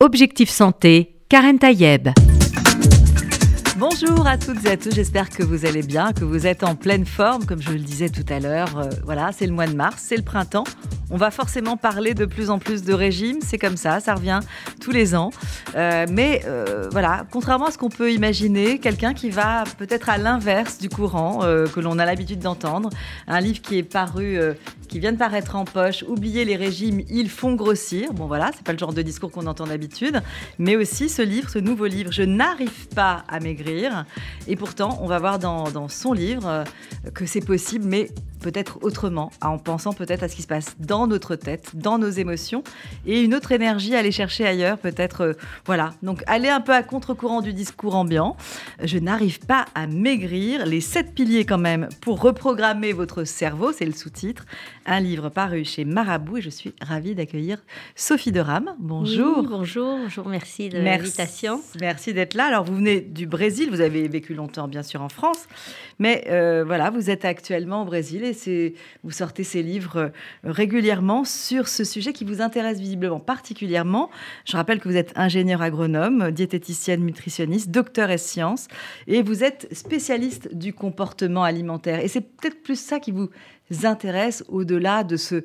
Objectif Santé, Karen Tayeb. Bonjour à toutes et à tous, j'espère que vous allez bien, que vous êtes en pleine forme, comme je le disais tout à l'heure. Euh, voilà, c'est le mois de mars, c'est le printemps. On va forcément parler de plus en plus de régime, c'est comme ça, ça revient tous les ans. Euh, mais euh, voilà, contrairement à ce qu'on peut imaginer, quelqu'un qui va peut-être à l'inverse du courant que l'on a l'habitude d'entendre, un livre qui est paru qui vient de paraître en poche, Oubliez les régimes, ils font grossir. Bon voilà, c'est pas le genre de discours qu'on entend d'habitude, mais aussi ce livre, ce nouveau livre, Je n'arrive pas à maigrir. Et pourtant, on va voir dans, son livre euh, que c'est possible, mais peut-être autrement, en pensant peut-être à ce qui se passe dans notre tête, dans nos émotions, et une autre énergie à aller chercher ailleurs, peut-être, euh, voilà. Donc, aller un peu à contre-courant du discours ambiant. Je n'arrive pas à maigrir. Les sept piliers, quand même, pour reprogrammer votre cerveau, c'est le sous-titre. Un livre paru chez Marabout, et je suis ravie d'accueillir Sophie de Rame. Bonjour. bonjour, bonjour, merci de l'invitation. Merci d'être là. Alors, vous venez du Brésil, vous avez vécu longtemps, bien sûr, en France, mais euh, voilà, vous êtes actuellement au Brésil vous sortez ces livres euh, régulièrement sur ce sujet qui vous intéresse visiblement particulièrement. Je rappelle que vous êtes ingénieur agronome, diététicienne, nutritionniste, docteur et sciences, et vous êtes spécialiste du comportement alimentaire. Et c'est peut-être plus ça qui vous intéresse au-delà de ce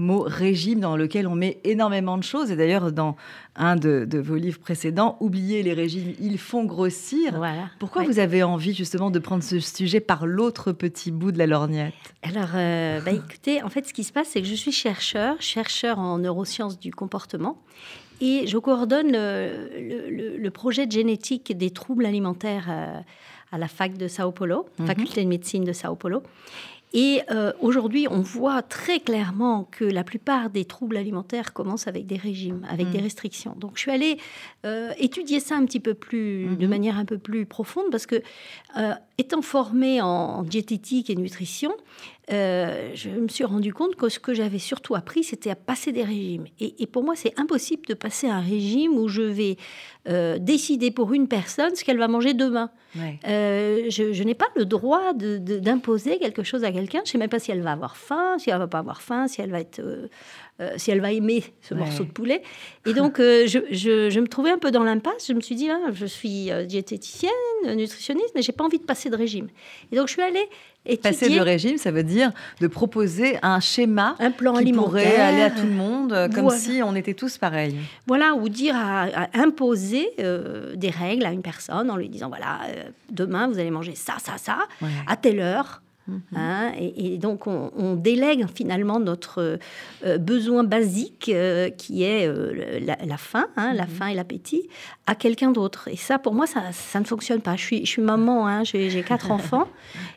mot régime dans lequel on met énormément de choses. Et d'ailleurs, dans un de, vos livres précédents, Oubliez les régimes, ils font grossir. Voilà. Pourquoi vous avez envie justement de prendre ce sujet par l'autre petit bout de la lorgnette? Alors, euh, bah, écoutez, en fait, ce qui se passe, c'est que je suis chercheur, chercheur en neurosciences du comportement. Et je coordonne le, projet de génétique des troubles alimentaires euh, à la fac de Sao Paulo, mhm. faculté de médecine de Sao Paulo. Et euh, aujourd'hui, on voit très clairement que la plupart des troubles alimentaires commencent avec des régimes, avec des mm. restrictions. Donc, je suis allée euh, étudier ça un petit peu plus, de mm-hmm. manière un peu plus profonde, parce que euh, étant formée en diététique et nutrition, euh, je me suis rendu compte que ce que j'avais surtout appris, c'était à passer des régimes. Et, pour moi, c'est impossible de passer un régime où je vais euh, décider pour une personne ce qu'elle va manger demain. Euh, je, n'ai pas le droit d'imposer quelque chose à quelqu'un. Je ne sais même pas si elle va avoir faim, si elle va pas avoir faim, si elle va être si elle va aimer ce morceau de poulet. Et donc, je, me trouvais un peu dans l'impasse. Je me suis dit, ah, je suis diététicienne, nutritionniste, mais j'ai pas envie de passer de régime. Et donc, je suis allée Passer de régime, ça veut dire de proposer un schéma un plan qui alimentaire. pourrait aller à tout le monde, euh, comme si on était tous pareils. Voilà, ou dire à, imposer euh, des règles à une personne en lui disant voilà, euh, demain vous allez manger ça, ça, ça, à telle heure. Mhm. Hein, et, donc, on, délègue finalement notre euh, besoin basique, euh, qui est euh, la, faim, hein, la mhm. faim et l'appétit, à quelqu'un d'autre. Et ça, pour moi, ça, ça, ne fonctionne pas. Je suis, je suis maman, hein, j'ai quatre enfants,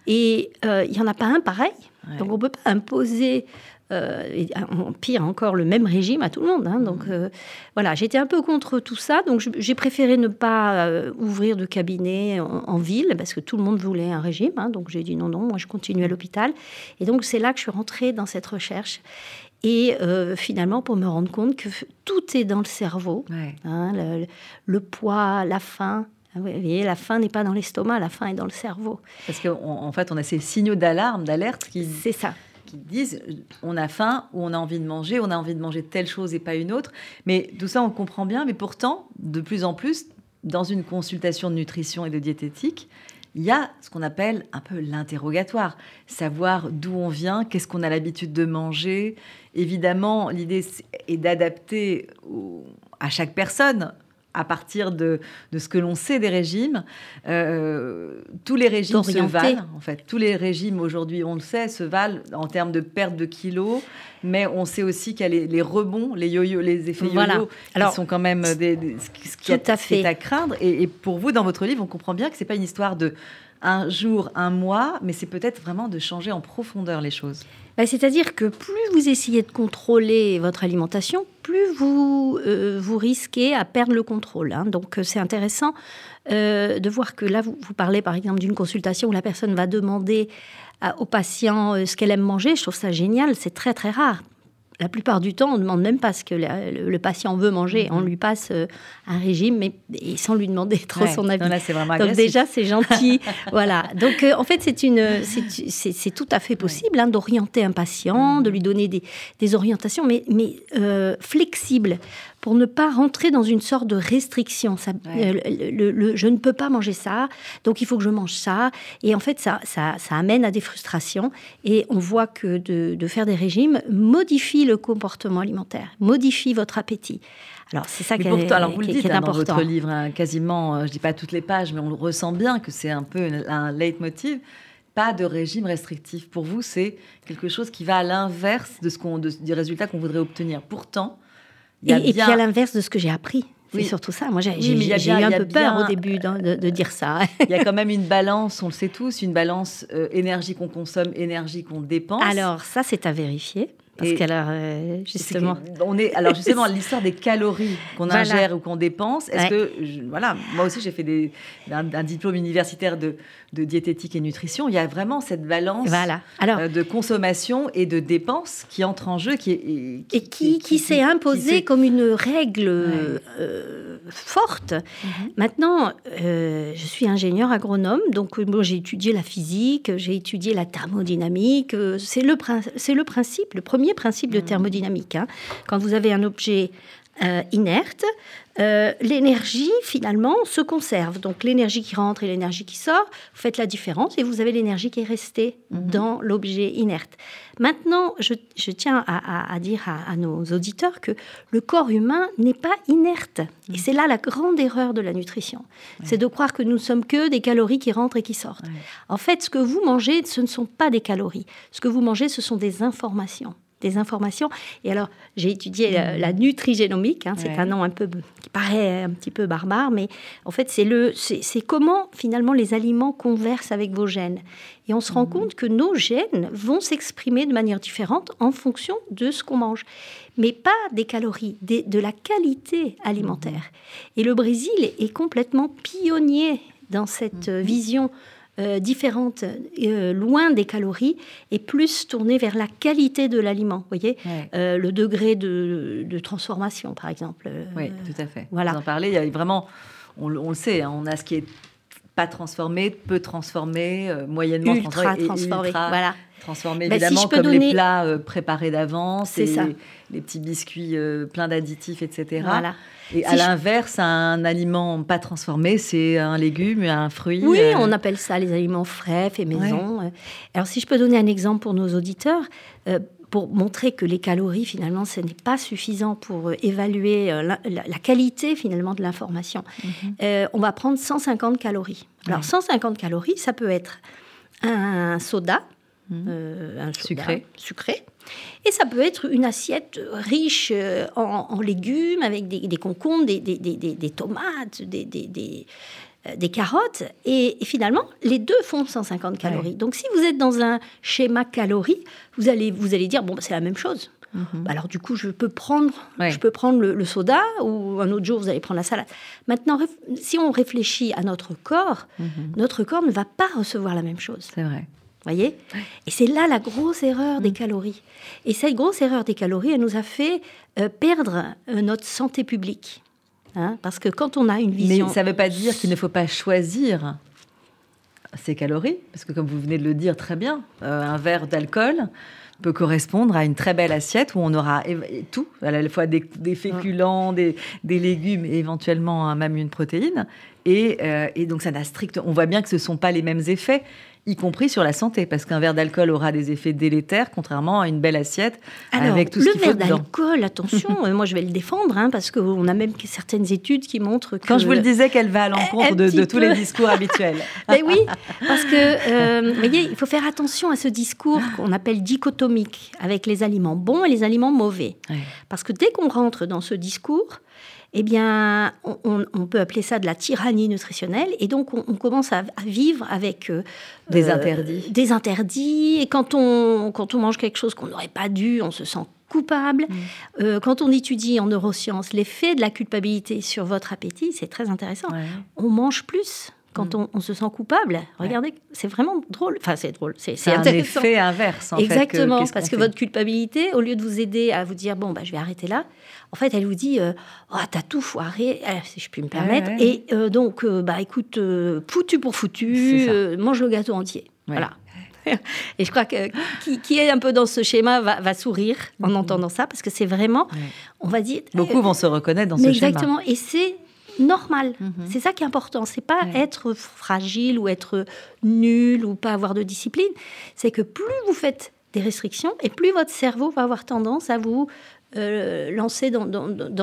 et il n'y en a pas un pareil. Donc, on ne peut pas imposer euh, pire encore, le même régime à tout le monde. Hein. donc mmh. euh, voilà, j'étais un peu contre tout ça. Donc j'ai préféré ne pas euh, ouvrir de cabinet en, ville parce que tout le monde voulait un régime. Hein. donc j'ai dit non, non, moi je continue à l'hôpital. Et donc c'est là que je suis rentrée dans cette recherche. Et finalement, pour me rendre compte que tout est dans le cerveau, hein, le, poids, la faim, ah vous voyez, la faim n'est pas dans l'estomac, la faim est dans le cerveau. Parce qu'en fait, on a ces signaux d'alarme, d'alerte qui... C'est ça disent euh, on a faim ou on a envie de manger, on a envie de manger telle chose et pas une autre. Mais tout ça, on comprend bien. Mais pourtant, de plus en plus, dans une consultation de nutrition et de diététique, il y a ce qu'on appelle un peu l'interrogatoire, savoir d'où on vient, qu'est-ce qu'on a l'habitude de manger. Évidemment, l'idée est d'adapter à chaque personne à partir de, de ce que l'on sait des régimes. Euh, tous les régimes se valent, en fait. Tous les régimes aujourd'hui, on le sait, se valent en termes de perte de kilos, mais on sait aussi qu'il y a les, rebonds, les yo-yo, les effets yo-yo, qui sont quand même des, ce qui est à, à craindre. Et, et, pour vous, dans votre livre, on comprend bien que c'est pas une histoire de un jour, un mois, mais c'est peut-être vraiment de changer en profondeur les choses. Bah, c'est-à-dire que plus vous essayez de contrôler votre alimentation, plus vous, euh, vous risquez à perdre le contrôle. Hein. Donc euh, c'est intéressant euh, de voir que là, vous, vous parlez par exemple d'une consultation où la personne va demander au patient ce qu'elle aime manger. Je trouve ça génial, c'est très très rare la plupart du temps, on ne demande même pas ce que le, patient veut manger. On mhm. lui passe euh, un régime, mais sans lui demander trop son avis. Donc déjà, c'est gentil. voilà. Donc euh, en fait, c'est une, c'est tout à fait possible hein, d'orienter un patient, de lui donner des, orientations, mais, mais euh, flexibles pour ne pas rentrer dans une sorte de restriction. Ça, euh, le, je ne peux pas manger ça, donc il faut que je mange ça. Et en fait, ça, ça, ça amène à des frustrations. Et on voit que de, de, faire des régimes modifie le comportement alimentaire, modifie votre appétit. Alors c'est ça qui, est, alors vous le dites, hein, important. Dans votre livre, hein, quasiment, euh, je dis pas toutes les pages, mais on le ressent bien que c'est un peu un leitmotiv pas de régime restrictif. Pour vous, c'est quelque chose qui va à l'inverse de ce qu'on, du résultat qu'on voudrait obtenir. Pourtant, il y a et, puis à l'inverse de ce que j'ai appris. C'est surtout ça. Moi, j'ai eu un peu peur au début de, dire ça. Il y a quand même une balance, on le sait tous, une balance euh, énergie qu'on consomme, énergie qu'on dépense. Alors, ça, c'est à vérifier. Parce qu'alors, euh, justement. on est, alors, justement, l'histoire des calories qu'on ingère ou qu'on dépense, est-ce que. voilà, moi aussi, j'ai fait des, un, diplôme universitaire de, de, diététique et nutrition. Il y a vraiment cette balance voilà. alors, euh, de consommation et de dépenses qui entre en jeu. Qui, et qui, et qui, qui, s'est imposée comme une règle euh, forte. Mhm. Maintenant, je suis ingénieur agronome, donc moi, j'ai étudié la physique, j'ai étudié la thermodynamique. c'est le, c'est le principe, le premier principe de mmh. thermodynamique. Hein. Quand vous avez un objet euh, inerte, euh, l'énergie finalement se conserve. Donc l'énergie qui rentre et l'énergie qui sort, vous faites la différence et vous avez l'énergie qui est restée mhm. dans l'objet inerte. Maintenant, je, tiens à, dire à, nos auditeurs que le corps humain n'est pas inerte. Et mhm. c'est là la grande erreur de la nutrition. C'est de croire que nous ne sommes que des calories qui rentrent et qui sortent. En fait, ce que vous mangez, ce ne sont pas des calories. Ce que vous mangez, ce sont des informations des informations. Et alors, j'ai étudié la, nutrigénomique, hein, c'est un nom un peu qui paraît un petit peu barbare, mais en fait, c'est le, c'est comment finalement les aliments conversent avec vos gènes. Et on se rend mhm. compte que nos gènes vont s'exprimer de manière différente en fonction de ce qu'on mange, mais pas des calories, de la qualité alimentaire. Mhm. Et le Brésil est complètement pionnier dans cette mhm. vision euh, différentes, euh, loin des calories, et plus tournées vers la qualité de l'aliment. voyez, euh, le degré de, transformation, par exemple. oui, tout à fait. Voilà. Vous en parlez, il y a vraiment, on, le sait, hein, on a ce qui est pas transformé, peu transformé, moyennement ultra transformé, voilà. Transformé bah, évidemment comme les plats préparés d'avance, ça. Les petits biscuits pleins d'additifs, etc. Voilà. Et à l'inverse, un aliment pas transformé, c'est un légume, un fruit. Oui, euh, on appelle ça les aliments frais, faits maison. Alors, si je peux donner un exemple pour nos auditeurs, euh, pour montrer que les calories, finalement, ce n'est pas suffisant pour euh, évaluer la, qualité, finalement, de l'information. Mhm. on va prendre 150 calories. Alors, 150 calories, ça peut être un soda, mhm. un sucré. sucré et ça peut être une assiette riche euh, en, légumes, avec des, concombres, des, des, tomates, des, euh, carottes. Et, finalement, les deux font 150 calories. Donc, si vous êtes dans un schéma calories, vous allez, vous allez dire, bon, bah, c'est la même chose. Mhm. Alors du coup, je peux prendre, je peux prendre le, soda ou un autre jour, vous allez prendre la salade. Maintenant, si on réfléchit à notre corps, mhm. notre corps ne va pas recevoir la même chose. C'est vrai voyez Et c'est là la grosse erreur des mm. calories. Et cette grosse erreur des calories, elle nous a fait euh, perdre euh, notre santé publique. Hein, parce que quand on a une vision... Mais ça ne veut pas dire qu'il ne faut pas choisir ces calories, parce que comme vous venez de le dire très bien, euh, un verre d'alcool peut correspondre à une très belle assiette où on aura tout, à la fois des, féculents, des, légumes et éventuellement même une protéine. Et, et donc ça n'a strict... On voit bien que ce ne sont pas les mêmes effets y compris sur la santé, parce qu'un verre d'alcool aura des effets délétères, contrairement à une belle assiette avec tout ce qu'il faut Le verre d'alcool, attention, euh, moi je vais le défendre, hein, parce qu'on a même certaines études qui montrent que... Quand je vous le disais qu'elle va à l'encontre de, tous les discours habituels. Mais oui, parce que, euh, voyez, il faut faire attention à ce discours qu'on appelle dichotomique, avec les aliments bons et les aliments mauvais. Parce que dès qu'on rentre dans ce discours, eh bien, on, peut appeler ça de la tyrannie nutritionnelle. Et donc, on, commence à, vivre avec euh, des interdits. Des interdits. Et quand on, quand on mange quelque chose qu'on n'aurait pas dû, on se sent coupable. Mm. Euh, quand on étudie en neurosciences l'effet de la culpabilité sur votre appétit, c'est très intéressant. On mange plus quand mm. on, se sent coupable. Regardez, c'est vraiment drôle. Enfin, c'est drôle. C'est un effet inverse. En Exactement, parce que votre culpabilité, au lieu de vous aider à vous dire bon, bah, je vais arrêter là, en fait, elle vous dit euh, oh, T'as tout foiré, eh, si je puis me permettre. Et euh, donc, euh, bah, écoute, foutu pour foutu, mange le gâteau entier. Voilà. Et je crois que qui, est un peu dans ce schéma va, sourire en mhm. entendant ça, parce que c'est vraiment, on va dire... Beaucoup vont se reconnaître dans ce schéma. Exactement, et c'est normal. Mhm. C'est ça qui est important. C'est pas être fragile ou être nul ou pas avoir de discipline. C'est que plus vous faites des restrictions et plus votre cerveau va avoir tendance à vous euh, lancer dans,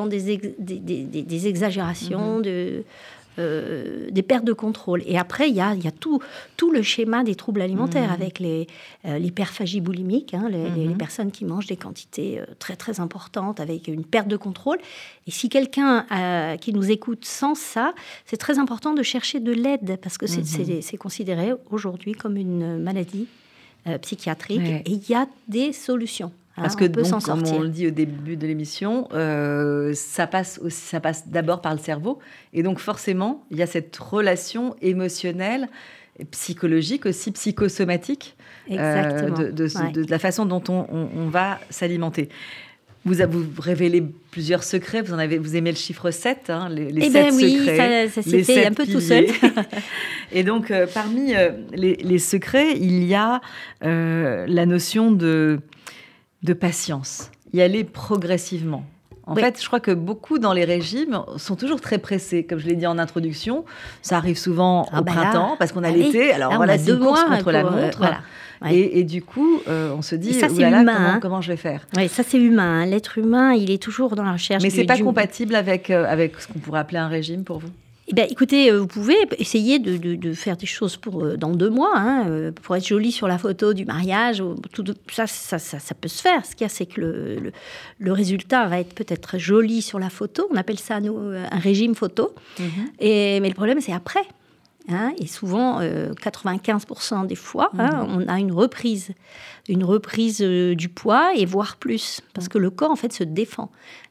des, des, exagérations, mhm. de, euh, des pertes de contrôle. Et après, il y a, y a tout, tout le schéma des troubles alimentaires mhm. avec les, euh, l'hyperphagie boulimique, hein, les, mhm. personnes qui mangent des quantités très très importantes avec une perte de contrôle. Et si quelqu'un qui nous écoute sent ça, c'est très important de chercher de l'aide parce que c'est, considéré aujourd'hui comme une maladie psychiatrique et il y a des solutions. Parce que, donc, comme on le dit au début de l'émission, euh, ça passe, ça passe d'abord par le cerveau. Et donc, forcément, il y a cette relation émotionnelle, psychologique, aussi psychosomatique, euh, de, la façon dont on, va s'alimenter. Vous, vous révélé plusieurs secrets. Vous en avez, vous aimez le chiffre 7, hein, les, les eh ben oui, secrets. Ça, ça s'est fait un peu tout seul. Et donc, euh, parmi les, les, secrets, il y a la notion de de patience, y aller progressivement. En fait, je crois que beaucoup dans les régimes sont toujours très pressés. Comme je l'ai dit en introduction, ça arrive souvent ah au bah printemps parce qu'on a l'été. Alors voilà, c'est une course contre la euh, montre. Et, du coup, euh, on se dit, ça, c'est humain, comment, hein. comment, je vais faire? Oui, ça c'est humain. Hein. L'être humain, il est toujours dans la recherche. Mais c'est pas compatible avec, euh, avec ce qu'on pourrait appeler un régime pour vous? Eh ben, écoutez, euh, vous pouvez essayer de, faire des choses pour euh, dans deux mois, hein, euh, pour être jolie sur la photo du mariage. Tout, ça, ça, ça, peut se faire. Ce qu'il y a, c'est que le, le, résultat va être peut-être joli sur la photo. On appelle ça, nous, un régime photo. Mhm. Et, mais le problème, c'est après. Hein, et souvent, 95% des fois, hein, mhm. on a une reprise, une reprise du poids et voire plus, parce mhm. que le corps en fait se défend.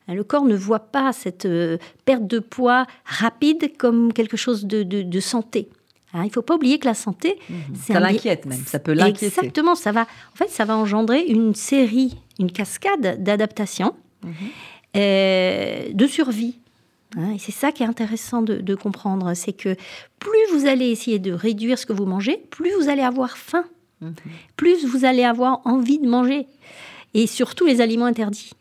Hein, le corps ne voit pas cette euh, perte de poids rapide comme quelque chose de, santé. Hein, il ne faut pas oublier que la santé, mhm. ça l'inquiète même, ça peut l'inquiéter. Exactement, ça va. En fait, ça va engendrer une série, une cascade d'adaptations, mhm. euh, de survie. Hein, et c'est ça qui est intéressant de, comprendre, c'est que plus vous allez essayer de réduire ce que vous mangez, plus vous allez avoir faim, mhm. plus vous allez avoir envie de manger, et surtout les aliments interdits.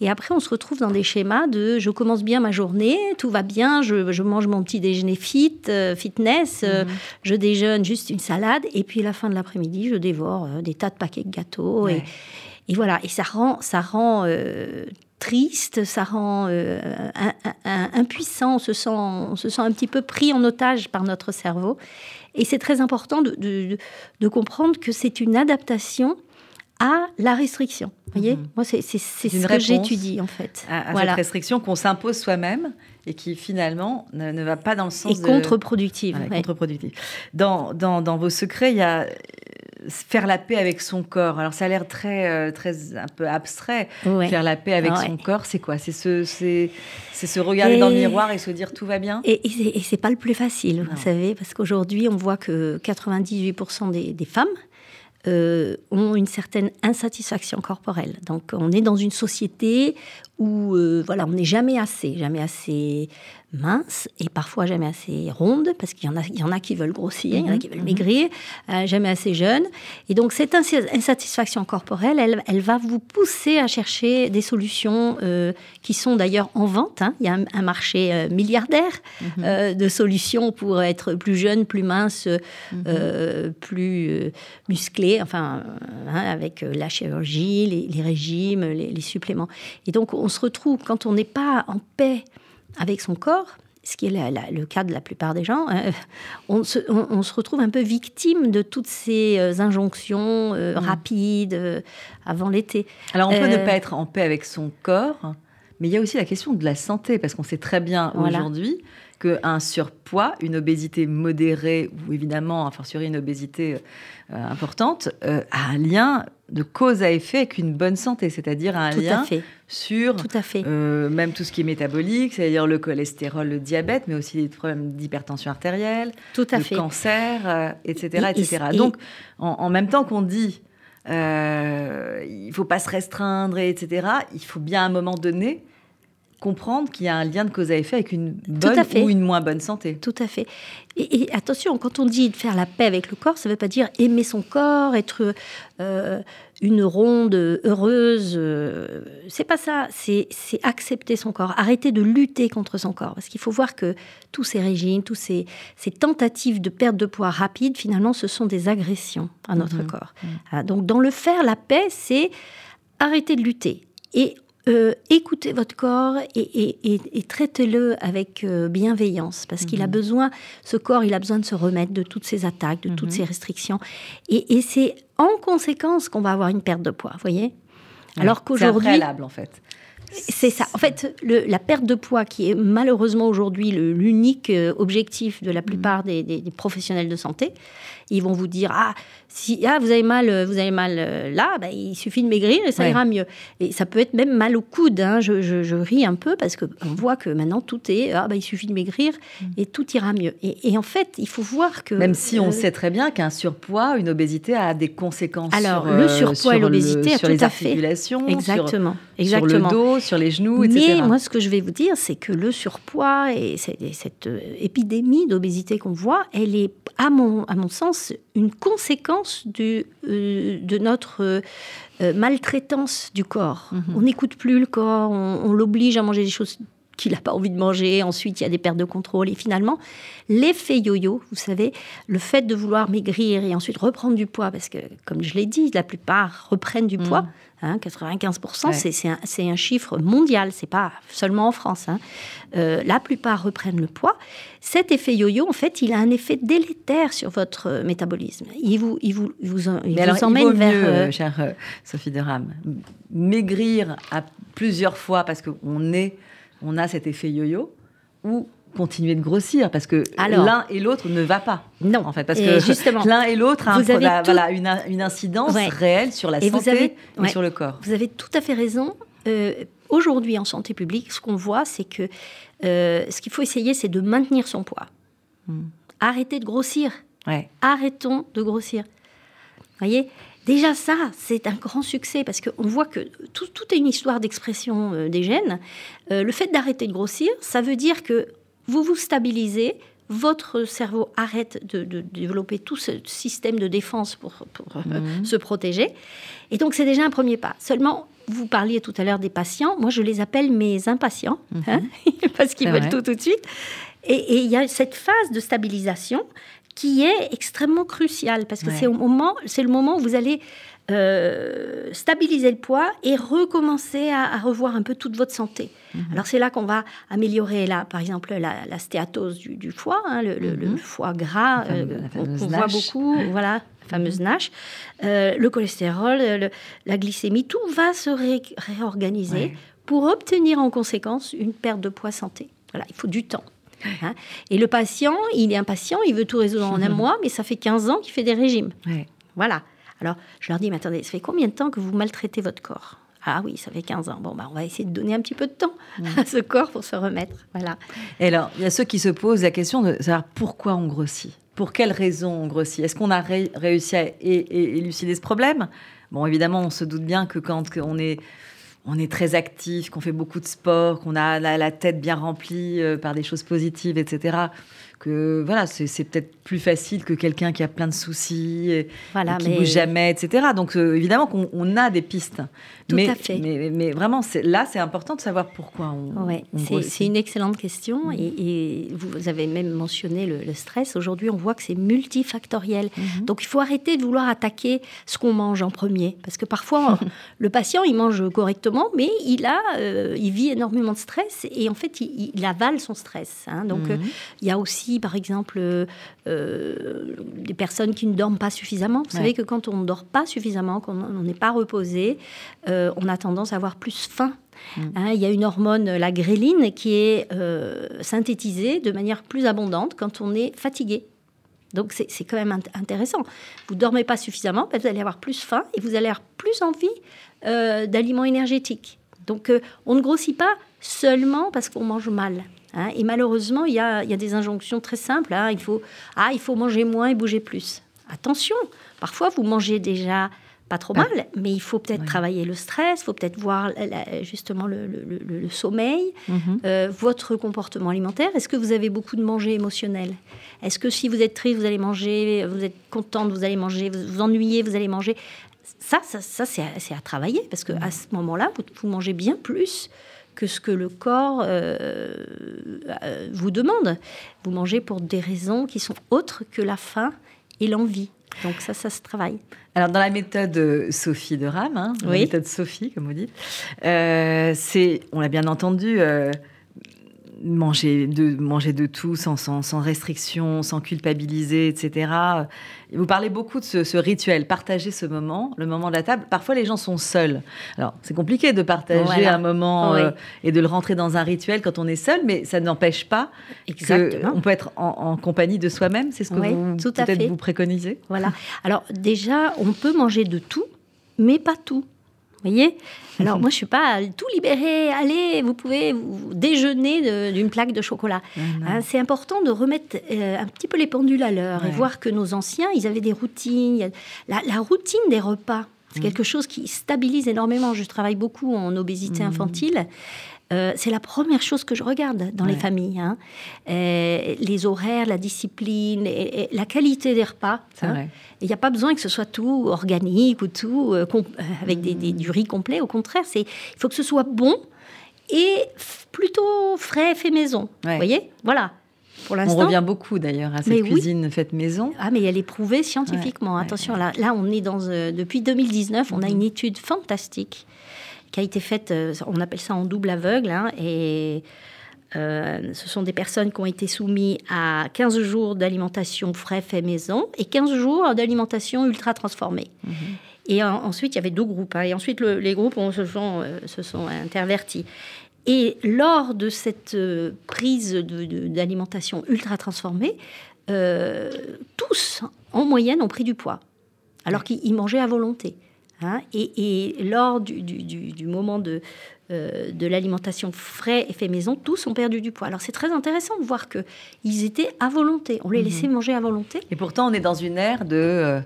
Et après, on se retrouve dans des schémas de je commence bien ma journée, tout va bien, je, mange mon petit déjeuner fit, euh, fitness, euh, mhm. je déjeune juste une salade, et puis à la fin de l'après-midi, je dévore euh, des tas de paquets de gâteaux. Et, et, voilà, et ça rend, ça rend triste, ça rend impuissant, on se, sent, on se sent un petit peu pris en otage par notre cerveau. Et c'est très important de, de, de comprendre que c'est une adaptation à la restriction. Vous voyez, mhm. moi, c'est ce que j'étudie en fait. À, cette restriction qu'on s'impose soi-même et qui finalement ne, va pas dans le sens. Et contre-productive. contre-productive. Dans, dans, dans, vos secrets, il y a euh, faire la paix avec son corps. Alors ça a l'air très, euh, très un peu abstrait. Faire la paix avec son corps, c'est quoi? C'est se, c'est, se regarder dans le miroir et se dire tout va bien? Et, et c'est, pas le plus facile, vous savez, parce qu'aujourd'hui on voit que 98% des, des femmes euh, ont une certaine insatisfaction corporelle. Donc on est dans une société où euh, voilà, on n'est jamais assez, jamais assez mince et parfois jamais assez ronde, parce qu'il y en a, il y en a qui veulent grossir, il y en a mhm, qui veulent mhm. maigrir, euh, jamais assez jeune. Et donc cette insatisfaction corporelle, elle, elle va vous pousser à chercher des solutions euh, qui sont d'ailleurs en vente. Hein. Il y a un, marché euh, milliardaire mhm. de solutions pour être plus jeune, plus mince, plus musclé, enfin, hein, avec la chirurgie, les, régimes, les, les suppléments. Et donc on se retrouve, quand on n'est pas en paix, avec son corps, ce qui est le cas de la plupart des gens, euh, on, se, retrouve un peu victime de toutes ces euh, injonctions euh, mm. rapides avant l'été. Alors on peut ne pas être en paix avec son corps, mais il y a aussi la question de la santé, parce qu'on sait très bien aujourd'hui qu'un surpoids, une obésité modérée, ou évidemment, a fortiori une obésité importante, a un lien de cause à effet avec une bonne santé, c'est-à-dire un lien sur tout à fait. Euh, même tout ce qui est métabolique, c'est-à-dire le cholestérol, le diabète, mais aussi les problèmes d'hypertension artérielle, tout à le fait. cancer, etc., euh, etc. Donc, en, même temps qu'on dit euh, il faut pas se restreindre, etc., il faut bien à un moment donné comprendre qu'il y a un lien de cause à effet avec une bonne ou une moins bonne santé. Tout à fait. Et, attention, quand on dit de faire la paix avec le corps, ça ne veut pas dire aimer son corps, être euh, une ronde heureuse. Euh, c'est pas ça. C'est accepter son corps, arrêter de lutter contre son corps. Parce qu'il faut voir que tous ces régimes, tous ces, ces, tentatives de perte de poids rapide, finalement, ce sont des agressions à notre mhm. corps. Mhm. Ah, donc, dans le faire la paix, c'est arrêter de lutter. Et euh, écoutez votre corps et, traitez-le avec euh, bienveillance parce qu'il a mhm. besoin, ce corps, il a besoin de se remettre de toutes ces attaques, de toutes mhm. ces restrictions. Et, c'est en conséquence qu'on va avoir une perte de poids, vous voyez Alors qu'aujourd'hui. C'est en fait. C'est ça. En fait, la perte de poids, qui est malheureusement aujourd'hui l'unique euh, objectif de la plupart des, professionnels de santé, ils vont vous dire ah si ah, vous avez mal, euh, vous avez mal euh, là, bah, il suffit de maigrir et ça ira mieux. Et ça peut être même mal au coude. Hein. Je, ris un peu parce qu'on voit que maintenant tout est ah bah, il suffit de maigrir et tout ira mieux. Et, en fait, il faut voir que même si on sait très bien qu'un surpoids, une obésité a des conséquences. Alors le surpoids et l'obésité, sur les articulations, exactement, sur, exactement. sur le dos, sur les genoux, etc. Mais moi, ce que je vais vous dire, c'est que le surpoids et cette euh, épidémie d'obésité qu'on voit, elle est, à mon, à mon sens, une conséquence du, euh, de notre euh, maltraitance du corps. Mhm. On n'écoute plus le corps, on, l'oblige à manger des choses qu'il n'a pas envie de manger. Ensuite, il y a des pertes de contrôle. Et finalement, l'effet yo-yo, vous savez, le fait de vouloir maigrir et ensuite reprendre du poids, parce que, comme je l'ai dit, la plupart reprennent du poids. Mhm. 95%, hein, c'est un, chiffre mondial, c'est pas seulement en France. Hein. Euh, la plupart reprennent le poids. Cet effet yo-yo, en fait, il a un effet délétère sur votre euh, métabolisme. Il vous, il vous, il vous, emmène vers. Mieux, euh, chère Sophie de Ram, maigrir à plusieurs fois parce qu'on est, on a cet effet yo-yo, ou continuer de grossir parce que l'un et l'autre ne va pas. Non, en fait, parce que l'un et l'autre ont voilà, une, une, incidence réelle sur la santé et sur le corps. Vous avez tout à fait raison. Euh, aujourd'hui, en santé publique, ce qu'on voit, c'est que euh, ce qu'il faut essayer, c'est de maintenir son poids. Hmm. Arrêtez de grossir. Arrêtons de grossir. Voyez? Déjà ça, c'est un grand succès parce qu'on voit que tout, est une histoire d'expression euh, des gènes. le fait d'arrêter de grossir, ça veut dire que vous vous stabilisez, votre cerveau arrête de, développer tout ce système de défense pour, euh, mhm. se protéger. Et donc, c'est déjà un premier pas. Seulement, vous parliez tout à l'heure des patients. Moi, je les appelle mes impatients, mhm. hein, parce qu'ils veulent tout tout de suite. Et il y a cette phase de stabilisation qui est extrêmement cruciale, parce que c'est au moment, c'est le moment où vous allez euh, stabiliser le poids et recommencer à, revoir un peu toute votre santé. Mhm. Alors c'est là qu'on va améliorer, là, par exemple, la, stéatose du, foie, hein, le, mhm. foie gras, euh, qu'on voit beaucoup, voilà, la fameuse NASH, euh, le cholestérol, la glycémie, tout va se réorganiser pour obtenir en conséquence une perte de poids santé. Voilà, il faut du temps. Hein. Et le patient, il est impatient, il veut tout résoudre en un mois, mais ça fait 15 ans qu'il fait des régimes. Voilà. Alors, je leur dis, mais attendez, ça fait combien de temps que vous maltraitez votre corps? Ah oui, ça fait 15 ans. Bon, bah, on va essayer de donner un petit peu de temps à ce corps pour se remettre. Voilà. Et alors, il y a ceux qui se posent la question de savoir pourquoi on grossit. Pour quelles raisons on grossit? Est-ce qu'on a réussi à élucider ce problème? Bon, évidemment, on se doute bien que quand on est on est très actif, qu'on fait beaucoup de sport, qu'on a la, tête bien remplie euh, par des choses positives, etc que voilà, c'est peut-être plus facile que quelqu'un qui a plein de soucis et, qui ne bouge jamais, etc. Donc euh, évidemment qu'on a des pistes. Tout mais, à fait. Mais, vraiment, là, c'est important de savoir pourquoi on. Ouais, c'est une excellente question. Mm. Et, vous avez même mentionné le, stress. Aujourd'hui, on voit que c'est multifactoriel. Mm-hmm. Donc il faut arrêter de vouloir attaquer ce qu'on mange en premier. Parce que parfois, le patient, il mange correctement, mais il, a, euh, il vit énormément de stress et en fait, il, avale son stress. Hein. Donc mm-hmm. euh, il y a aussi par exemple, euh, des personnes qui ne dorment pas suffisamment. Vous savez que quand on ne dort pas suffisamment, qu'on n'est pas reposé, euh, on a tendance à avoir plus faim. Mm. Hein, il y a une hormone, la gréline, qui est euh, synthétisée de manière plus abondante quand on est fatigué. Donc c'est quand même intéressant. Vous dormez pas suffisamment, ben, vous allez avoir plus faim et vous allez avoir plus envie d'aliments énergétiques. Donc on ne grossit pas seulement parce qu'on mange mal. Hein. et malheureusement, il y a, des injonctions très simples. Hein. il, faut, ah, il faut manger moins et bouger plus. Attention, parfois vous mangez déjà pas trop mal, mais il faut peut-être travailler le stress, il faut peut-être voir justement le, sommeil, mhm. euh, votre comportement alimentaire. Est-ce que vous avez beaucoup de manger émotionnel? Est-ce que si vous êtes triste, vous allez manger, vous êtes contente, vous allez manger, vous vous ennuyez, vous allez manger? Ça, ça, ça c'est à, travailler, parce qu'à à ce moment-là, vous, vous, mangez bien plus que ce que le corps euh, euh, vous demande. Vous mangez pour des raisons qui sont autres que la faim et l'envie. Donc ça, ça se travaille. Alors dans la méthode euh, Sophie de Ram, hein, la méthode Sophie, comme vous dites, euh, c'est, on l'a bien entendu, euh, manger de, manger de tout sans, sans, restriction, sans culpabiliser, etc. Vous parlez beaucoup de ce, rituel, partager ce moment, le moment de la table. Parfois, les gens sont seuls. Alors, c'est compliqué de partager un moment euh, et de le rentrer dans un rituel quand on est seul, mais ça n'empêche pas qu'on peut être en, compagnie de soi-même. C'est ce que vous, peut-être vous préconisez? Voilà. Alors, déjà, on peut manger de tout, mais pas tout voyez Alors, moi, je ne suis pas tout libéré. Allez, vous pouvez déjeuner d'une plaque de chocolat. Hein, c'est important de remettre euh, un petit peu les pendules à l'heure et voir que nos anciens, ils avaient des routines. La, routine des repas, c'est mmh. quelque chose qui stabilise énormément. Je travaille beaucoup en obésité mmh. infantile. Euh, c'est la première chose que je regarde dans les familles. Hein. Euh, les horaires, la discipline, et, la qualité des repas. Hein. Il n'y a pas besoin que ce soit tout organique ou tout euh, avec des, du riz complet. Au contraire, il faut que ce soit bon et plutôt frais, fait maison. Vous voyez? Voilà. Pour on revient beaucoup d'ailleurs à cette cuisine faite maison. Ah, mais elle est prouvée scientifiquement. Attention, là, là, on est dans. depuis 2019, on a une étude fantastique qui a été faite, euh, on appelle ça en double aveugle, hein, et euh, ce sont des personnes qui ont été soumises à 15 jours d'alimentation frais fait maison et 15 jours d'alimentation ultra transformée. Mhm. Et ensuite, il y avait deux groupes. Hein, et ensuite, les groupes se, sont, euh, se sont intervertis. Et lors de cette prise d'alimentation ultra transformée, tous, en moyenne, ont pris du poids, alors qu'ils mangeaient à volonté. Hein, et, lors du, moment de, euh, de l'alimentation frais et fait maison, tous ont perdu du poids. Alors c'est très intéressant de voir qu'ils étaient à volonté. On les laissait mhm. manger à volonté. Et pourtant, on est dans une ère de... Euh,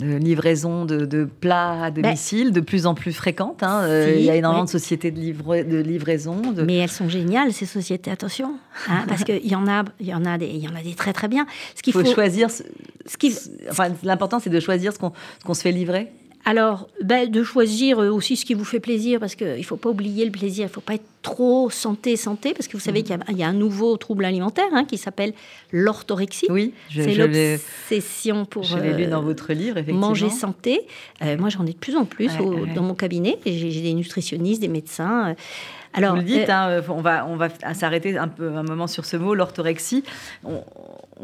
livraison de, plats à ben, domicile de plus en plus fréquente. Hein. Euh, il y a énormément de sociétés de, de livraison. Mais elles sont géniales, ces sociétés, attention. Hein, parce qu'il y, en a, y, en a des, y en a des très très bien. Ce qu'il faut, choisir. Ce, qui... enfin, l'important, c'est de choisir ce qu'on se fait livrer. Alors, ben, de choisir euh, aussi ce qui vous fait plaisir, parce qu'il ne faut pas oublier le plaisir, il ne faut pas être trop santé, santé, parce que vous savez mmh. qu'il y, a un nouveau trouble alimentaire hein, qui s'appelle l'orthorexie. Oui, c'est l'obsession pour je l'ai lu dans votre livre, effectivement. manger santé. Euh, moi, j'en ai de plus en plus dans mon cabinet. J'ai des nutritionnistes, des médecins. Alors, vous le dites, euh, hein, on va, on va s'arrêter un peu un moment sur ce mot, l'orthorexie. On,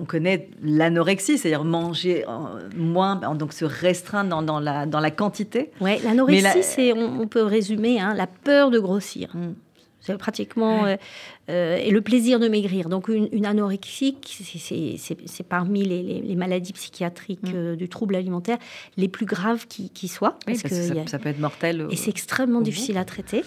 connaît l'anorexie, c'est-à-dire manger moins, donc se restreindre dans, la, dans la quantité. Oui, l'anorexie, c'est, on, peut résumer, hein, la peur de grossir. Hmm. C'est pratiquement euh, euh, et le plaisir de maigrir. Donc une, une anorexie, c'est parmi les, maladies psychiatriques mm. euh, du trouble alimentaire les plus graves qui, qui soient. Parce, que, ça, peut être mortel. Et c'est extrêmement difficile à traiter.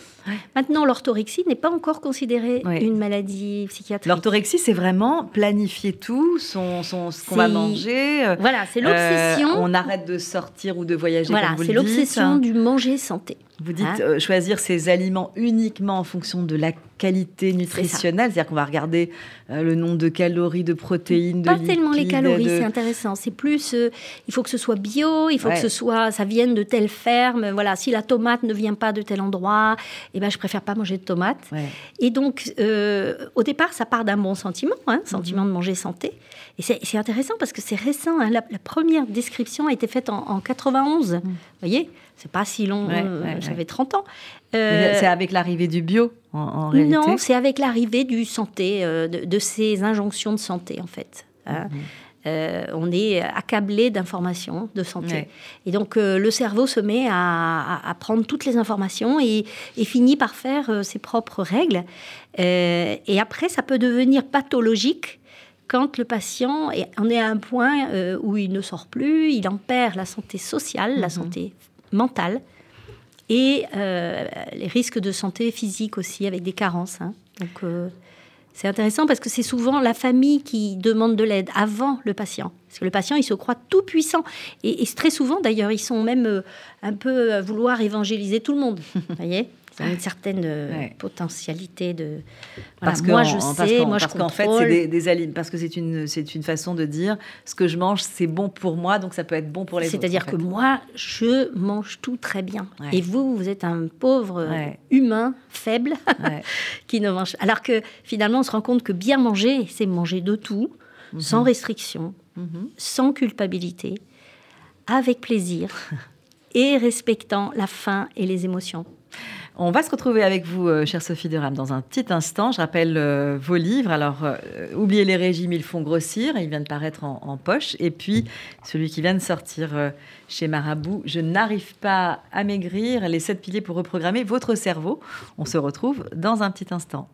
Maintenant, l'orthorexie n'est pas encore considérée une maladie psychiatrique. L'orthorexie, c'est vraiment planifier tout, son, son ce qu'on va manger. Voilà, c'est l'obsession. on arrête de sortir ou de voyager. Voilà, c'est l'obsession du manger santé. Vous dites hein euh, choisir ses aliments uniquement en fonction de la qualité nutritionnelle, c'est-à-dire qu'on va regarder euh, le nombre de calories, de protéines, de Pas tellement les calories, c'est intéressant. C'est plus, euh, il faut que ce soit bio, il faut que ce soit, ça vienne de telle ferme. Voilà, si la tomate ne vient pas de tel endroit, eh ben je préfère pas manger de tomate. Et donc, au départ, ça part d'un bon sentiment, hein, sentiment mhm. de manger santé. Et c'est intéressant parce que c'est récent. Hein. La, première description a été faite en, en 91. Vous voyez c'est pas si long, euh, ça fait 30 ans. Euh, c'est avec l'arrivée du bio, en, réalité Non, c'est avec l'arrivée du santé, euh, de, ces injonctions de santé, en fait. Hein. Mhm. on est accablé d'informations de santé. Et donc, le cerveau se met à, prendre toutes les informations et, finit par faire ses propres règles. et après, ça peut devenir pathologique quand le patient en est à un point où il ne sort plus, il en perd la santé sociale, la mhm. santé mentale et euh, les risques de santé physique aussi avec des carences. Hein. Donc euh, C'est intéressant parce que c'est souvent la famille qui demande de l'aide avant le patient. Parce que le patient, il se croit tout puissant. Et, très souvent, d'ailleurs, ils sont même euh, un peu à vouloir évangéliser tout le monde. Vous voyez une certaine euh, potentialité de. parce que moi, je sais, moi, je qu'en fait, c'est des, des parce que c'est une, c'est une façon de dire ce que je mange, c'est bon pour moi, donc ça peut être bon pour les autres. C'est-à-dire que moi, je mange tout très bien. Et vous, vous êtes un pauvre humain faible qui ne mange. Alors que finalement, on se rend compte que bien manger, c'est manger de tout, mhm. sans restriction, mhm. sans culpabilité, avec plaisir et respectant la faim et les émotions. On va se retrouver avec vous, euh, chère Sophie de dans un petit instant. Je rappelle euh, vos livres. Alors, euh, oubliez les régimes, ils font grossir. Il vient de paraître en, poche. Et puis, celui qui vient de sortir chez Marabout, Je n'arrive pas à maigrir. Les sept piliers pour reprogrammer votre cerveau. On se retrouve dans un petit instant.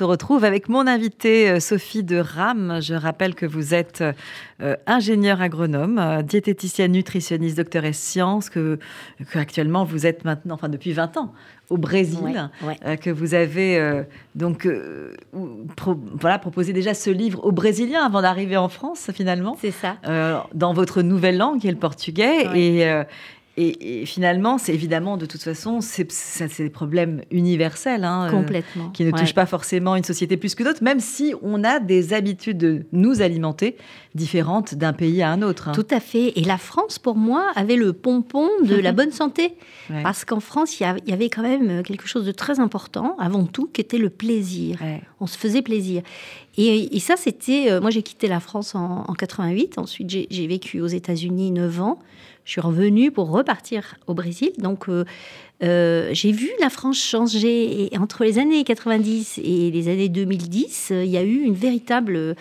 Se retrouve avec mon invitée euh, Sophie de Ram. Je rappelle que vous êtes euh, ingénieure agronome, diététicienne, nutritionniste, doctoresse sciences, que, actuellement vous êtes maintenant, enfin depuis 20 ans, au Brésil, que vous avez donc voilà proposé déjà ce livre aux Brésiliens avant d'arriver en France finalement. C'est ça. dans votre nouvelle langue qui est le portugais et Et, finalement, c'est évidemment, de toute façon, c'est des problèmes universels. Hein, euh, Complètement. qui ne touchent pas forcément une société plus que d'autres, même si on a des habitudes de nous alimenter différentes d'un pays à un autre. Hein. Tout à fait. Et la France, pour moi, avait le pompon de la bonne santé. Parce qu'en France, il y avait quand même quelque chose de très important, avant tout, qui était le plaisir. On se faisait plaisir. Et, ça, c'était. Euh, moi, j'ai quitté la France en, en 88. Ensuite, j'ai vécu aux États-Unis 9 ans. Je suis revenue pour repartir au Brésil. Donc, euh, euh, j'ai vu la France changer. Et entre les années 90 et les années 2010, il y a eu une véritable,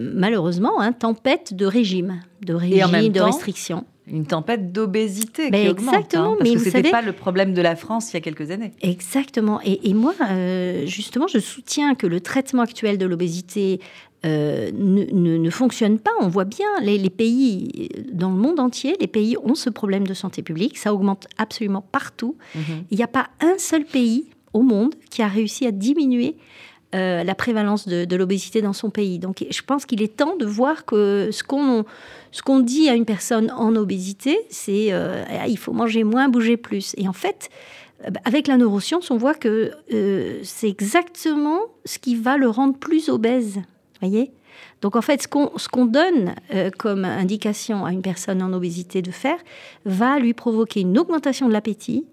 malheureusement, hein, tempête de régime, de régime, de restrictions une tempête d'obésité qui ben, augmente. Exactement, hein, parce mais que ce n'était pas le problème de la France il y a quelques années. Exactement. Et, moi, euh, justement, je soutiens que le traitement actuel de l'obésité euh, ne, fonctionne pas. On voit bien, les, pays dans le monde entier, les pays ont ce problème de santé publique. Ça augmente absolument partout. Mhm. Il n'y a pas un seul pays au monde qui a réussi à diminuer euh, la prévalence de, l'obésité dans son pays. Donc je pense qu'il est temps de voir que ce qu'on dit à une personne en obésité, c'est euh, il faut manger moins, bouger plus. Et en fait, avec la neuroscience, on voit que c'est exactement ce qui va le rendre plus obèse. Voyez? Donc en fait, ce qu'on donne comme indication à une personne en obésité de faire va lui provoquer une augmentation de l'appétit,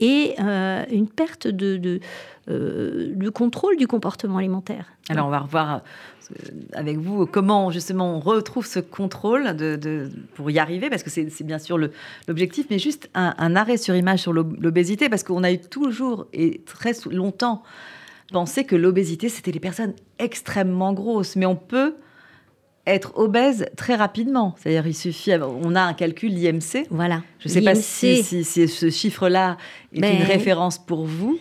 et euh, une perte de, de, euh, contrôle du comportement alimentaire. Alors on va revoir euh, avec vous comment justement on retrouve ce contrôle pour y arriver, parce que c'est bien sûr l'objectif, mais juste un, arrêt sur image sur l'obésité, parce qu'on a eu toujours et très longtemps pensé que l'obésité, c'était les personnes extrêmement grosses, mais on peut être obèse très rapidement. C'est-à-dire, il suffit, on a un calcul, l'IMC. Voilà. Je ne sais pas si, ce chiffre-là est ben, une référence pour vous.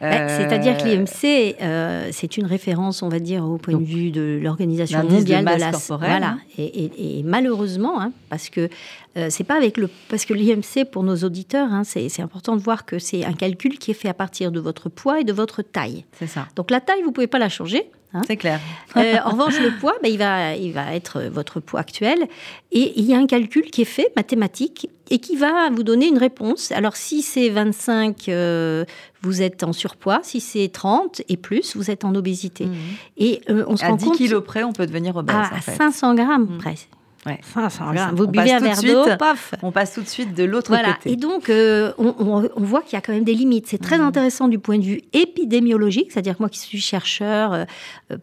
Ben, c'est-à-dire que l'IMC, euh, c'est une référence, on va dire, au point de vue de l'Organisation mondiale de, la Voilà. Et, malheureusement, hein, parce que euh, c'est pas avec le, parce que l'IMC pour nos auditeurs, hein, c'est important de voir que c'est un calcul qui est fait à partir de votre poids et de votre taille. C'est ça. Donc la taille, vous pouvez pas la changer. Hein. c'est clair. Euh, en revanche, le poids, ben, il, va, il va être votre poids actuel. Et il y a un calcul qui est fait, mathématique, et qui va vous donner une réponse. Alors, si c'est 25, euh, vous êtes en surpoids. Si c'est 30 et plus, vous êtes en obésité. Mmh. Et on se à rend 10 kilos près, on peut devenir obèse. À, 500 grammes mmh. presque. Ouais. Vous buvez un verre d'eau, paf On passe tout de suite de l'autre voilà. côté. Et donc, euh, on, voit qu'il y a quand même des limites. C'est très mmh. intéressant du point de vue épidémiologique, c'est-à-dire que moi qui suis chercheur, euh,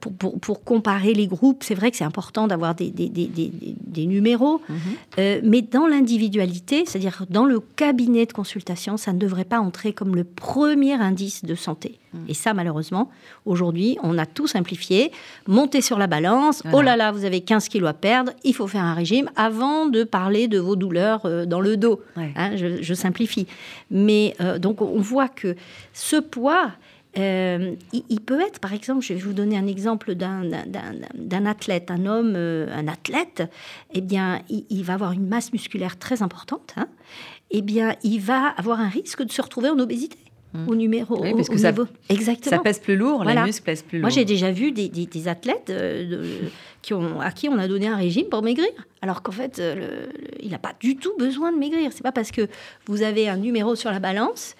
pour, pour, pour, comparer les groupes, c'est vrai que c'est important d'avoir des, des, des, des, numéros, mmh. euh, mais dans l'individualité, c'est-à-dire dans le cabinet de consultation, ça ne devrait pas entrer comme le premier indice de santé. Et ça, malheureusement, aujourd'hui, on a tout simplifié. Montez sur la balance, oh là là, vous avez 15 kilos à perdre, il faut faire un régime avant de parler de vos douleurs euh, dans le dos. Hein, je, simplifie. Mais euh, donc on voit que ce poids, euh, il, peut être, par exemple, je vais vous donner un exemple d'un athlète, un homme, un athlète, eh bien, il, va avoir une masse musculaire très importante, hein, eh bien, il va avoir un risque de se retrouver en obésité au numéro. Oui, parce que ça, Exactement. ça pèse plus lourd, la muscle pèse plus lourd. Moi, j'ai déjà vu des, des, athlètes euh, qui ont, à qui on a donné un régime pour maigrir, alors qu'en fait, euh, il n'a pas du tout besoin de maigrir. C'est pas parce que vous avez un numéro sur la balance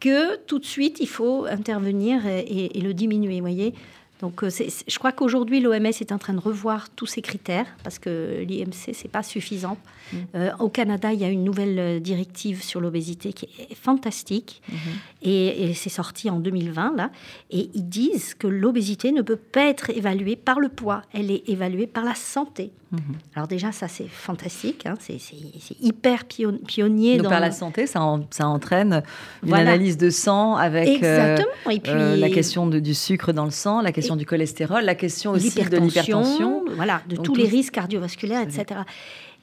que tout de suite, il faut intervenir et, et le diminuer, voyez donc, euh, je crois qu'aujourd'hui, l'OMS est en train de revoir tous ces critères parce que l'IMC, c'est pas suffisant. Mm. Euh, au Canada, il y a une nouvelle euh, directive sur l'obésité qui est fantastique mm-hmm. et, c'est sorti en 2020 là. Et ils disent que l'obésité ne peut pas être évaluée par le poids, elle est évaluée par la santé. Mm-hmm. Alors déjà, ça c'est fantastique, hein. c'est hyper pionnier. Donc dans par la santé, ça, ça entraîne une analyse de sang avec Exactement. et puis... la question du sucre dans le sang, la question du cholestérol, la question aussi de l'hypertension. Voilà, de tous les risques cardiovasculaires, etc.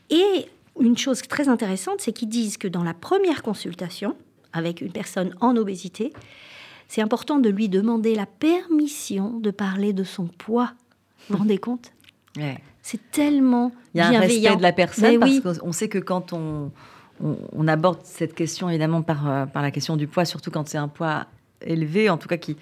Et une chose très intéressante, c'est qu'ils disent que dans la première consultation avec une personne en obésité, c'est important de lui demander la permission de parler de son poids. Vous vous rendez compte? C'est tellement Il y a un respect de la personne parce qu'on sait que quand on, on, aborde cette question, évidemment, par, euh, par la question du poids, surtout quand c'est un poids élevé, en tout cas qui,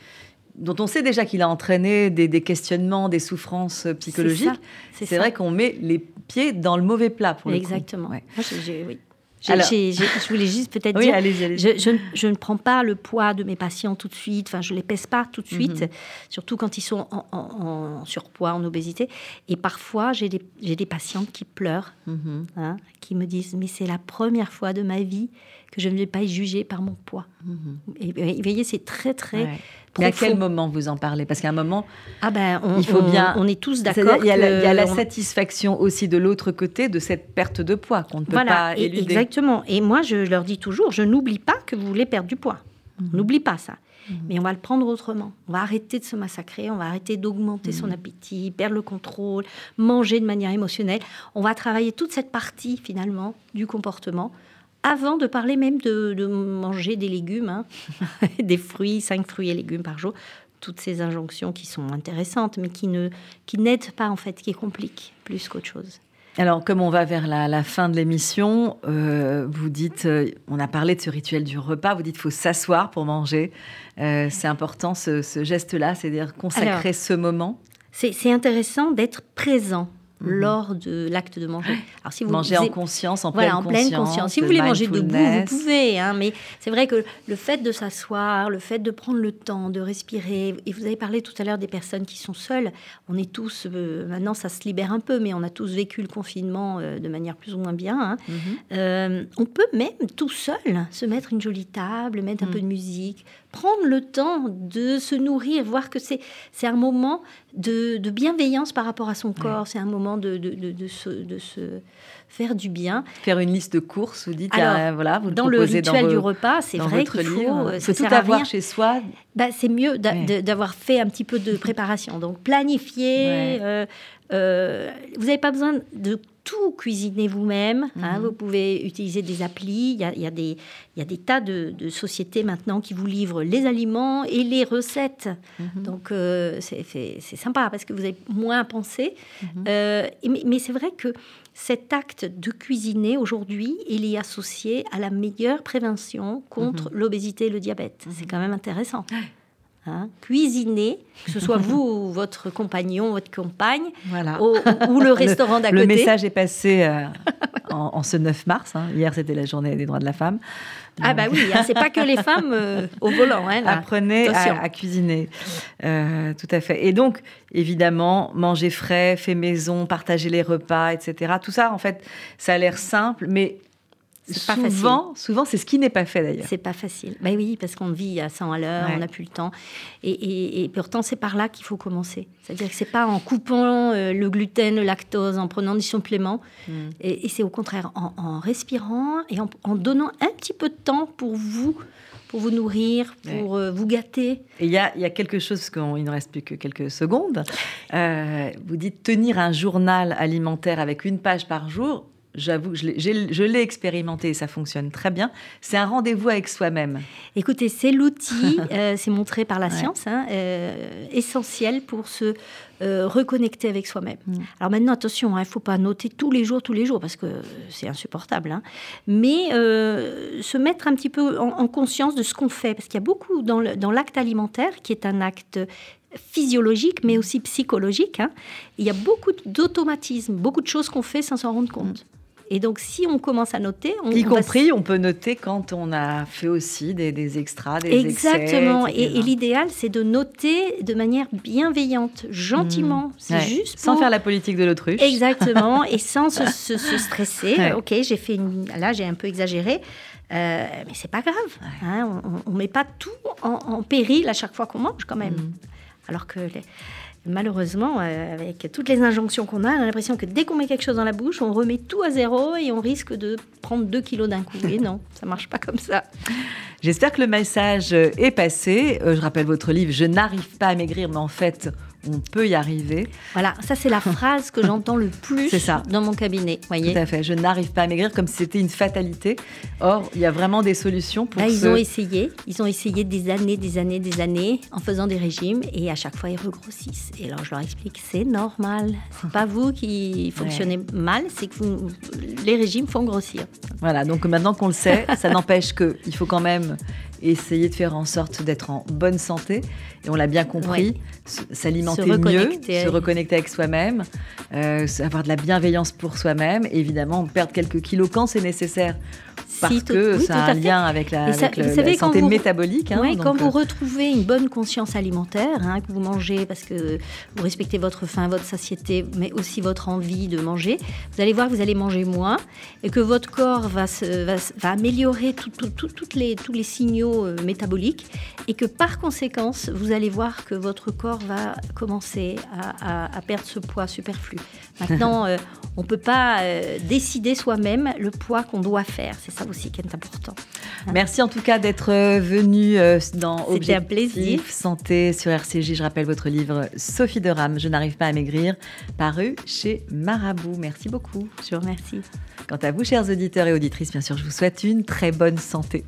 dont on sait déjà qu'il a entraîné des, questionnements, des souffrances psychologiques, c'est vrai qu'on met les pieds dans le mauvais plat pour Exactement. Le coup. oui. je voulais juste peut-être dire, Je, ne prends pas le poids de mes patients tout de suite, enfin, je ne les pèse pas tout de suite, mhm. surtout quand ils sont en, surpoids, en obésité. Et parfois, j'ai des, des, patientes qui pleurent, mhm. hein, qui me disent, mais c'est la première fois de ma vie que je ne vais pas être jugée par mon poids. Mhm. Et, vous voyez, c'est très, très... Mais à quel moment vous en parlez? Parce qu'à un moment, ah ben, on, il faut bien. On est tous d'accord. Il y a la, satisfaction aussi de l'autre côté de cette perte de poids qu'on ne peut pas éluder. Exactement. Et moi, je leur dis toujours, je n'oublie pas que vous voulez perdre du poids. Mhm. N'oublie pas ça. Mhm. Mais on va le prendre autrement. On va arrêter de se massacrer, on va arrêter d'augmenter son appétit, perdre le contrôle, manger de manière émotionnelle. On va travailler toute cette partie finalement du comportement avant de parler même de, manger des légumes, hein. des fruits, cinq fruits et légumes par jour, toutes ces injonctions qui sont intéressantes, mais qui ne qui n'aident pas en fait, qui compliquent plus qu'autre chose. Alors, comme on va vers la, fin de l'émission, euh, vous dites, euh, on a parlé de ce rituel du repas, vous dites qu'il faut s'asseoir pour manger. Euh, c'est important ce, geste-là, c'est-à-dire consacrer ce moment. C'est intéressant d'être présent Mhm. lors de l'acte de manger. Alors, si vous manger en conscience, en, pleine, en pleine conscience. Si vous voulez manger debout, vous pouvez. Hein, mais c'est vrai que le fait de s'asseoir, le fait de prendre le temps, de respirer, et vous avez parlé tout à l'heure des personnes qui sont seules. On est tous, euh, maintenant ça se libère un peu, mais on a tous vécu le confinement euh, de manière plus ou moins bien. Hein. Mhm. Euh, on peut même tout seul se mettre une jolie table, mettre un mhm. peu de musique, prendre le temps de se nourrir, voir que c'est un moment de, bienveillance par rapport à son corps, c'est un moment de, de, de, se, de se faire du bien. Faire une liste de courses, vous dites, Alors, voilà, vous dans le rituel du repas, c'est vrai qu'il faut, euh, faut tout avoir chez soi. Bah, c'est mieux d'avoir fait un petit peu de préparation. Donc planifier. Euh, euh, vous n'avez pas besoin de tout cuisiner vous-même. Hein. Mhm. vous pouvez utiliser des applis. Il y a, il y a, des, il y a des tas de, sociétés maintenant qui vous livrent les aliments et les recettes. Mhm. Donc, euh, c'est sympa parce que vous avez moins à penser. Mhm. Euh, mais, c'est vrai que cet acte de cuisiner aujourd'hui, il est associé à la meilleure prévention contre l'obésité et le diabète. C'est quand même intéressant. Hein, cuisiner, que ce soit vous ou votre compagnon, votre compagne, voilà. ou le restaurant d'à côté. Le message est passé euh, en, ce 9 mars. Hein. Hier, c'était la journée des droits de la femme. Ah bah oui, hein, c'est pas que les femmes euh, au volant. Apprenez à, cuisiner. Euh, tout à fait. Et donc, évidemment, manger frais, fait maison, partager les repas, etc. Tout ça, en fait, ça a l'air simple, mais souvent, facile. Souvent, c'est ce qui n'est pas fait d'ailleurs. C'est pas facile. Ben oui, parce qu'on vit à 100 à l'heure, on n'a plus le temps. Et, pourtant, c'est par là qu'il faut commencer. C'est-à-dire que c'est pas en coupant euh, le gluten, le lactose, en prenant des suppléments. Hmm. Et, c'est au contraire en, respirant et en, donnant un petit peu de temps pour vous pour vous nourrir, pour euh, vous gâter. Et il y a, y a, quelque chose, parce qu'il ne reste plus que quelques secondes. Euh, vous dites tenir un journal alimentaire avec une page par jour j'avoue, je l'ai expérimenté et ça fonctionne très bien. C'est un rendez-vous avec soi-même. Écoutez, c'est l'outil, euh, c'est montré par la science, hein, euh, essentiel pour se euh, reconnecter avec soi-même. Mm. Alors maintenant, attention, hein, il ne faut pas noter tous les jours, tous les jours, parce que c'est insupportable. Hein. mais se mettre un petit peu en, conscience de ce qu'on fait, parce qu'il y a beaucoup dans l'acte alimentaire, qui est un acte physiologique, mais aussi psychologique. Il y a beaucoup d'automatismes, beaucoup de choses qu'on fait sans s'en rendre compte. Et donc, si on commence à noter, on, y compris, on peut noter quand on a fait aussi des, des extras, des exactement. et, l'idéal, c'est de noter de manière bienveillante, gentiment. Mmh. C'est juste sans faire la politique de l'autruche. Exactement, et sans se, stresser. Ok, j'ai fait une... là, j'ai un peu exagéré. Euh, mais c'est pas grave. Hein, on ne met pas tout en, péril à chaque fois qu'on mange, quand même. Mmh. Alors que les, malheureusement, euh, avec toutes les injonctions qu'on a, on a l'impression que dès qu'on met quelque chose dans la bouche, on remet tout à zéro et on risque de prendre 2 kilos d'un coup. Et non, ça marche pas comme ça. J'espère que le message est passé. Euh, je rappelle votre livre Je n'arrive pas à maigrir, mais en fait, on peut y arriver. Voilà, ça c'est la phrase que j'entends le plus ça. dans mon cabinet. Voyez Tout à fait. Je n'arrive pas à maigrir comme si c'était une fatalité. Or, il y a vraiment des solutions pour. Là, ils ont essayé. Ils ont essayé des années, des années, des années en faisant des régimes et à chaque fois ils regrossissent. Et alors je leur explique c'est normal. C'est pas vous qui fonctionnez mal, c'est que les régimes font grossir. Voilà. Donc maintenant qu'on le sait, ça n'empêche qu'il faut quand même essayer de faire en sorte d'être en bonne santé. Et on l'a bien compris, s'alimenter mieux, se reconnecter avec soi-même, euh, avoir de la bienveillance pour soi-même, évidemment perdre quelques kilos quand c'est nécessaire parce que ça a un lien avec la, santé métabolique. Hein, quand vous euh, retrouvez une bonne conscience alimentaire, hein, que vous mangez parce que vous respectez votre faim, votre satiété, mais aussi votre envie de manger, vous allez voir que vous allez manger moins et que votre corps va, va, améliorer toutes les, tous les signaux euh, métaboliques et que par conséquence, vous allez voir que votre corps va commencer à, perdre ce poids superflu. Maintenant, euh, on ne peut pas décider soi-même le poids qu'on doit faire. C'est ça aussi qui est important. Merci en tout cas d'être euh, venu euh, dans Objectif un plaisir. Santé sur RCJ. Je rappelle votre livre Sophie de Rame, Je n'arrive pas à maigrir, paru chez Marabout. Merci beaucoup. Je vous remercie. Quant à vous, chers auditeurs et auditrices, bien sûr, je vous souhaite une très bonne santé.